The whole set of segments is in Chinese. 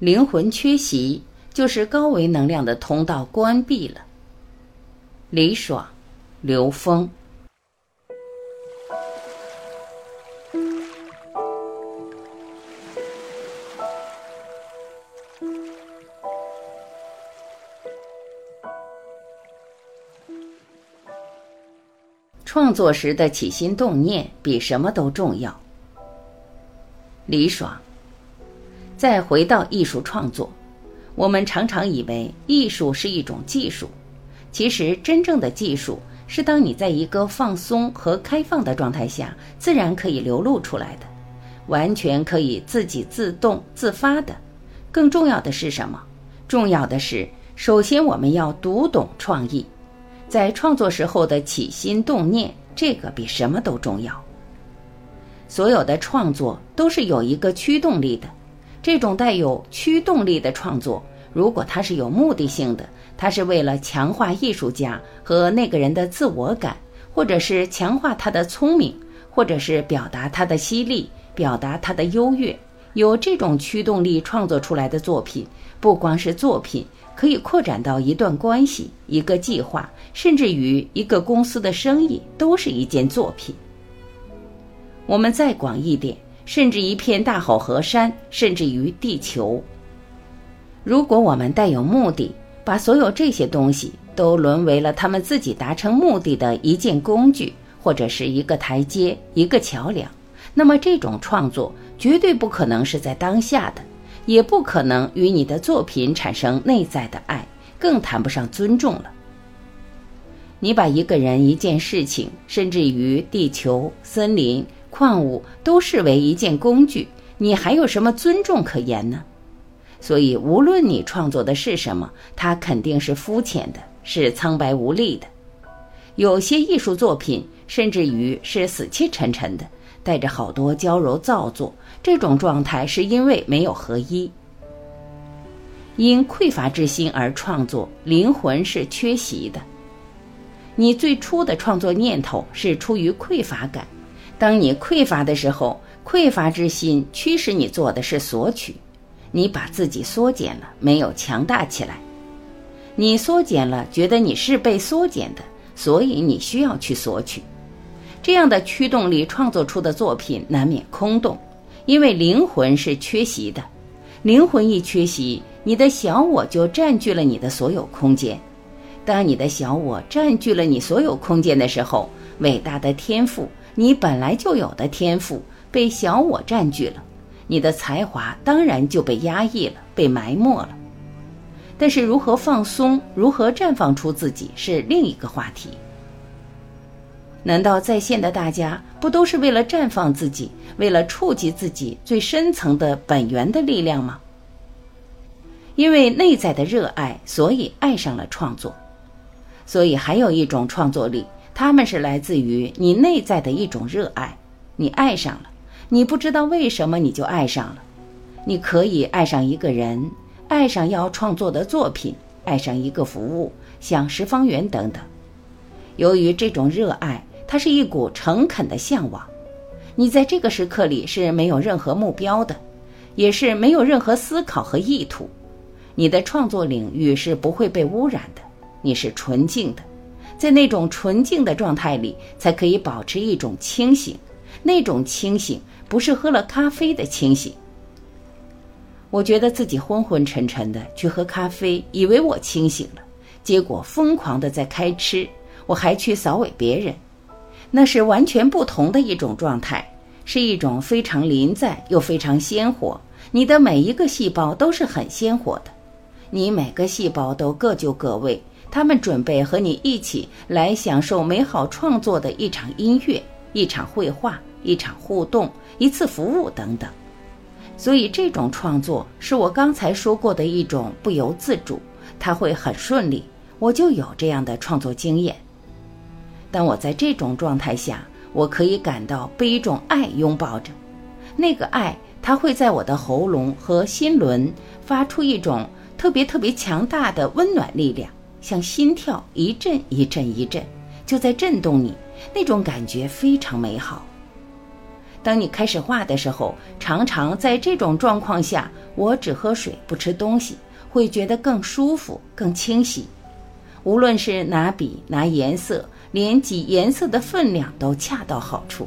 灵魂缺席，就是高维能量的通道关闭了。李爽，刘峰。创作时的起心动念比什么都重要。李爽。再回到艺术创作，我们常常以为艺术是一种技术，其实真正的技术是当你在一个放松和开放的状态下，自然可以流露出来的，完全可以自己自动自发的。更重要的是什么？重要的是，首先我们要读懂创意。在创作时候的起心动念，这个比什么都重要。所有的创作都是有一个驱动力的，这种带有驱动力的创作，如果它是有目的性的，它是为了强化艺术家和那个人的自我感，或者是强化他的聪明，或者是表达他的犀利，表达他的优越，有这种驱动力创作出来的作品，不光是作品。可以扩展到一段关系、一个计划，甚至于一个公司的生意，都是一件作品。我们再广一点，甚至一片大好河山，甚至于地球。如果我们带有目的，把所有这些东西都沦为了他们自己达成目的的一件工具，或者是一个台阶、一个桥梁，那么这种创作绝对不可能是在当下的。也不可能与你的作品产生内在的爱，更谈不上尊重了。你把一个人、一件事情，甚至于地球、森林、矿物都视为一件工具，你还有什么尊重可言呢？所以，无论你创作的是什么，它肯定是肤浅的，是苍白无力的。有些艺术作品，甚至于是死气沉沉的。带着好多娇柔造作，这种状态是因为没有合一，因匮乏之心而创作，灵魂是缺席的。你最初的创作念头是出于匮乏感，当你匮乏的时候，匮乏之心驱使你做的是索取，你把自己缩减了，没有强大起来。你缩减了，觉得你是被缩减的，所以你需要去索取。这样的驱动力创作出的作品难免空洞，因为灵魂是缺席的。灵魂一缺席，你的小我就占据了你的所有空间。当你的小我占据了你所有空间的时候，伟大的天赋，你本来就有的天赋被小我占据了，你的才华当然就被压抑了，被埋没了。但是如何放松，如何绽放出自己，是另一个话题。难道在线的大家不都是为了绽放自己，为了触及自己最深层的本源的力量吗？因为内在的热爱，所以爱上了创作。所以还有一种创作力，他们是来自于你内在的一种热爱。你爱上了，你不知道为什么你就爱上了。你可以爱上一个人，爱上要创作的作品，爱上一个服务，像十方圆等等。由于这种热爱。它是一股诚恳的向往，你在这个时刻里是没有任何目标的，也是没有任何思考和意图，你的创作领域是不会被污染的，你是纯净的，在那种纯净的状态里，才可以保持一种清醒，那种清醒不是喝了咖啡的清醒。我觉得自己昏昏沉沉的去喝咖啡，以为我清醒了，结果疯狂的在开吃，我还去扫尾别人。那是完全不同的一种状态，是一种非常临在又非常鲜活。你的每一个细胞都是很鲜活的，你每个细胞都各就各位，他们准备和你一起来享受美好创作的一场音乐、一场绘画、一场互动、一次服务等等。所以这种创作是我刚才说过的一种不由自主，它会很顺利。我就有这样的创作经验。当我在这种状态下，我可以感到被一种爱拥抱着，那个爱，它会在我的喉咙和心轮发出一种特别特别强大的温暖力量，像心跳一阵一阵一阵，就在震动你，那种感觉非常美好。当你开始画的时候，常常在这种状况下，我只喝水不吃东西，会觉得更舒服、更清晰。无论是拿笔、拿颜色，连挤颜色的分量都恰到好处。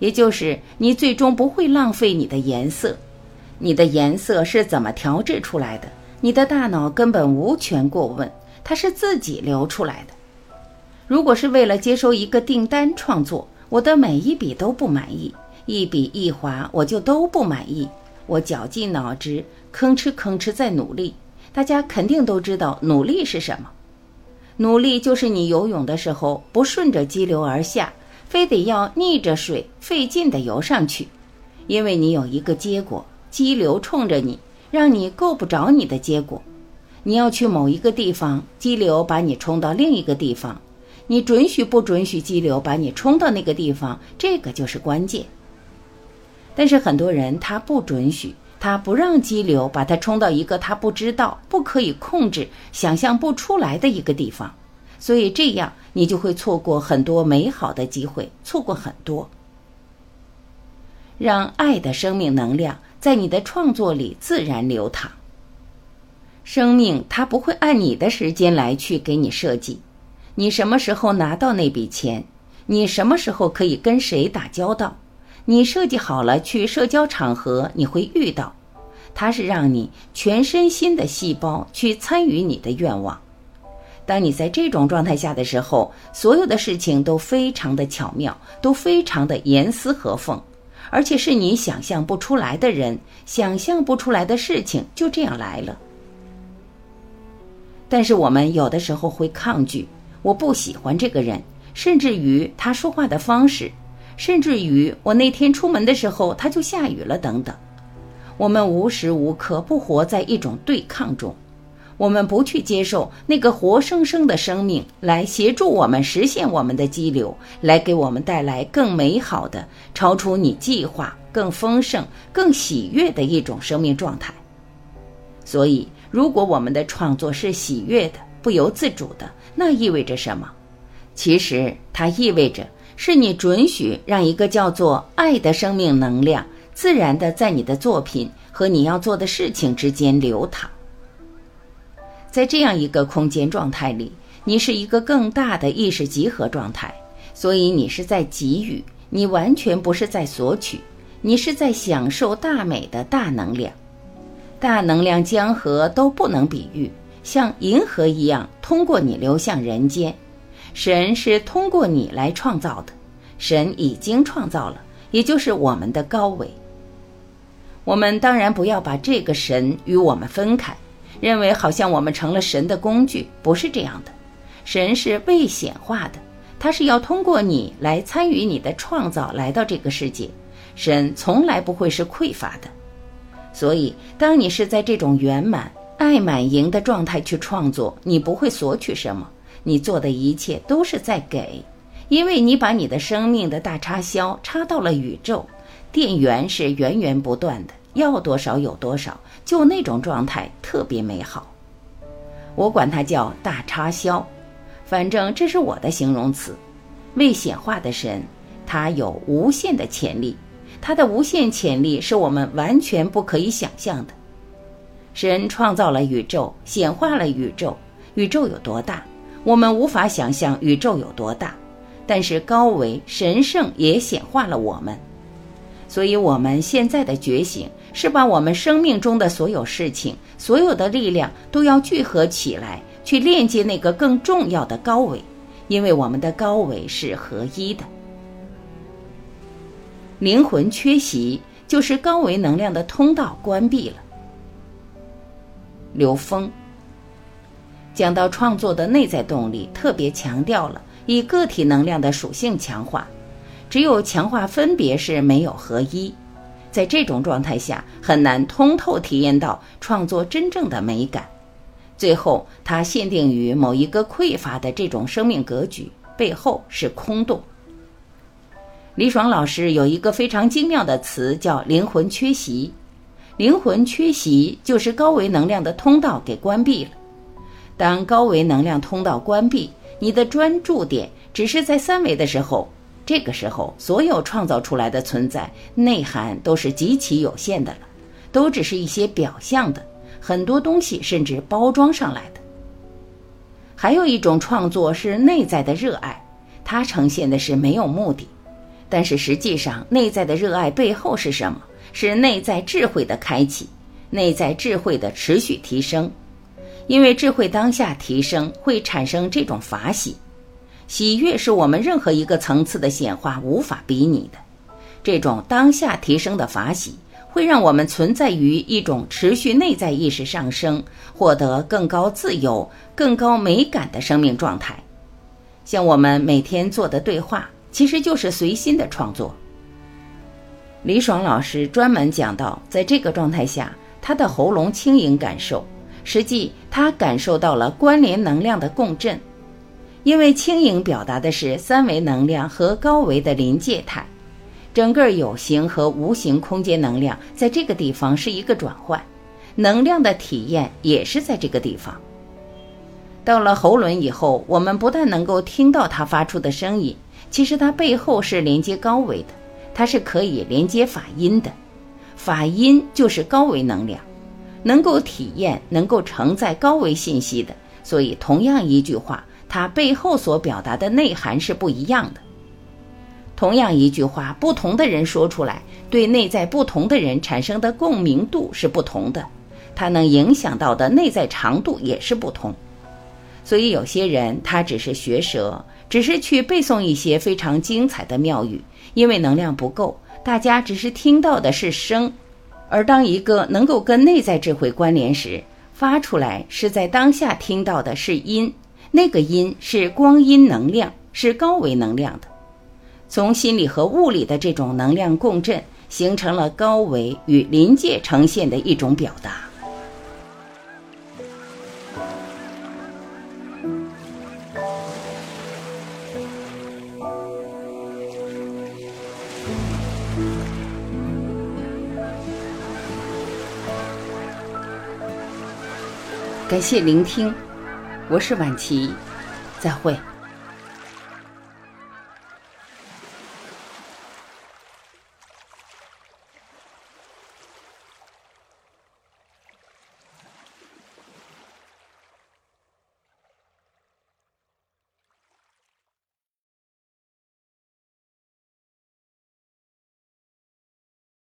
也就是你最终不会浪费你的颜色。你的颜色是怎么调制出来的？你的大脑根本无权过问，它是自己流出来的。如果是为了接收一个订单创作，我的每一笔都不满意，一笔一划我就都不满意。我绞尽脑汁，吭哧吭哧在努力。大家肯定都知道努力是什么？努力就是你游泳的时候不顺着激流而下，非得要逆着水费劲地游上去，因为你有一个结果。激流冲着你，让你够不着你的结果。你要去某一个地方，激流把你冲到另一个地方，你准许不准许激流把你冲到那个地方？这个就是关键。但是很多人他不准许，他不让激流把他冲到一个他不知道、不可以控制、想象不出来的一个地方，所以这样你就会错过很多美好的机会，错过很多。让爱的生命能量。在你的创作里自然流淌。生命它不会按你的时间来去给你设计，你什么时候拿到那笔钱，你什么时候可以跟谁打交道，你设计好了去社交场合你会遇到，它是让你全身心的细胞去参与你的愿望。当你在这种状态下的时候，所有的事情都非常的巧妙，都非常的严丝合缝。而且是你想象不出来的人，想象不出来的事情就这样来了。但是我们有的时候会抗拒，我不喜欢这个人，甚至于他说话的方式，甚至于我那天出门的时候他就下雨了等等。我们无时无刻不活在一种对抗中。我们不去接受那个活生生的生命来协助我们实现我们的激流，来给我们带来更美好的、超出你计划、更丰盛、更喜悦的一种生命状态。所以，如果我们的创作是喜悦的、不由自主的，那意味着什么？其实，它意味着是你准许让一个叫做爱的生命能量自然的在你的作品和你要做的事情之间流淌。在这样一个空间状态里，你是一个更大的意识集合状态，所以你是在给予，你完全不是在索取，你是在享受大美的大能量。大能量江河都不能比喻，像银河一样通过你流向人间。神是通过你来创造的，神已经创造了，也就是我们的高维。我们当然不要把这个神与我们分开。认为好像我们成了神的工具，不是这样的。神是未显化的，他是要通过你来参与你的创造，来到这个世界。神从来不会是匮乏的，所以当你是在这种圆满、爱满盈的状态去创作，你不会索取什么，你做的一切都是在给，因为你把你的生命的大插销插到了宇宙，电源是源源不断的。要多少有多少，就那种状态特别美好。我管它叫大插销，反正这是我的形容词。未显化的神，它有无限的潜力，它的无限潜力是我们完全不可以想象的。神创造了宇宙，显化了宇宙，宇宙有多大，我们无法想象宇宙有多大。但是高维神圣也显化了我们，所以我们现在的觉醒。是把我们生命中的所有事情、所有的力量都要聚合起来，去链接那个更重要的高维，因为我们的高维是合一的。灵魂缺席，就是高维能量的通道关闭了。刘峰讲到创作的内在动力，特别强调了以个体能量的属性强化，只有强化分别是没有合一。在这种状态下，很难通透体验到创作真正的美感。最后，它限定于某一个匮乏的这种生命格局，背后是空洞。李爽老师有一个非常精妙的词，叫“灵魂缺席”。灵魂缺席就是高维能量的通道给关闭了。当高维能量通道关闭，你的专注点只是在三维的时候，这个时候，所有创造出来的存在内涵都是极其有限的了，都只是一些表象的，很多东西甚至包装上来的。还有一种创作是内在的热爱，它呈现的是没有目的，但是实际上内在的热爱背后是什么？是内在智慧的开启，内在智慧的持续提升。因为智慧当下提升会产生这种法喜，喜悦是我们任何一个层次的显化无法比拟的。这种当下提升的法喜。会让我们存在于一种持续内在意识上升、获得更高自由、更高美感的生命状态。像我们每天做的对话，其实就是随心的创作。李爽老师专门讲到，在这个状态下，他的喉咙轻盈感受，实际他感受到了关联能量的共振，因为轻盈表达的是三维能量和高维的临界态。整个有形和无形空间能量在这个地方是一个转换，能量的体验也是在这个地方。到了喉轮以后，我们不但能够听到它发出的声音，其实它背后是连接高维的，它是可以连接法音的。法音就是高维能量，能够体验、能够承载高维信息的。所以，同样一句话，它背后所表达的内涵是不一样的。同样一句话，不同的人说出来，对内在不同的人产生的共鸣度是不同的，它能影响到的内在长度也是不同。所以有些人他只是学舌，只是去背诵一些非常精彩的妙语，因为能量不够，大家只是听到的是声。而当一个能够跟内在智慧关联时，发出来是在当下听到的是音，那个音是光阴能量，是高维能量的。从心理和物理的这种能量共振，形成了高维与临界呈现的一种表达。感谢聆听，我是晚琪，再会。